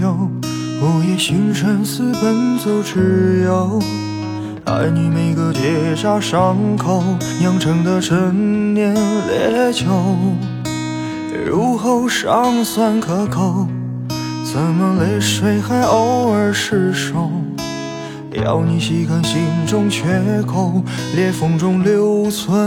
有，午夜星辰似奔走之友。爱你每个结痂伤口酿成的陈年烈酒，入喉尚算可口，怎么泪水还偶尔失守？要你细看心中缺口，裂缝中留存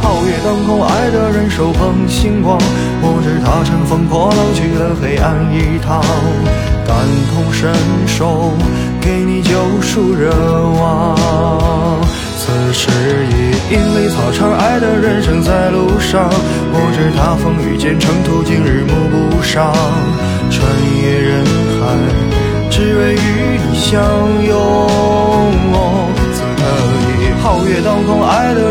皓月当空，爱的人手捧星光。我知他乘风破浪去了黑暗一趟，感同身受，给你救赎热望。此时已莺飞草长，爱的人正在路上。我知他风雨兼程途，经日暮不赏。穿越人海，只为与你相拥。此刻已皓月当空，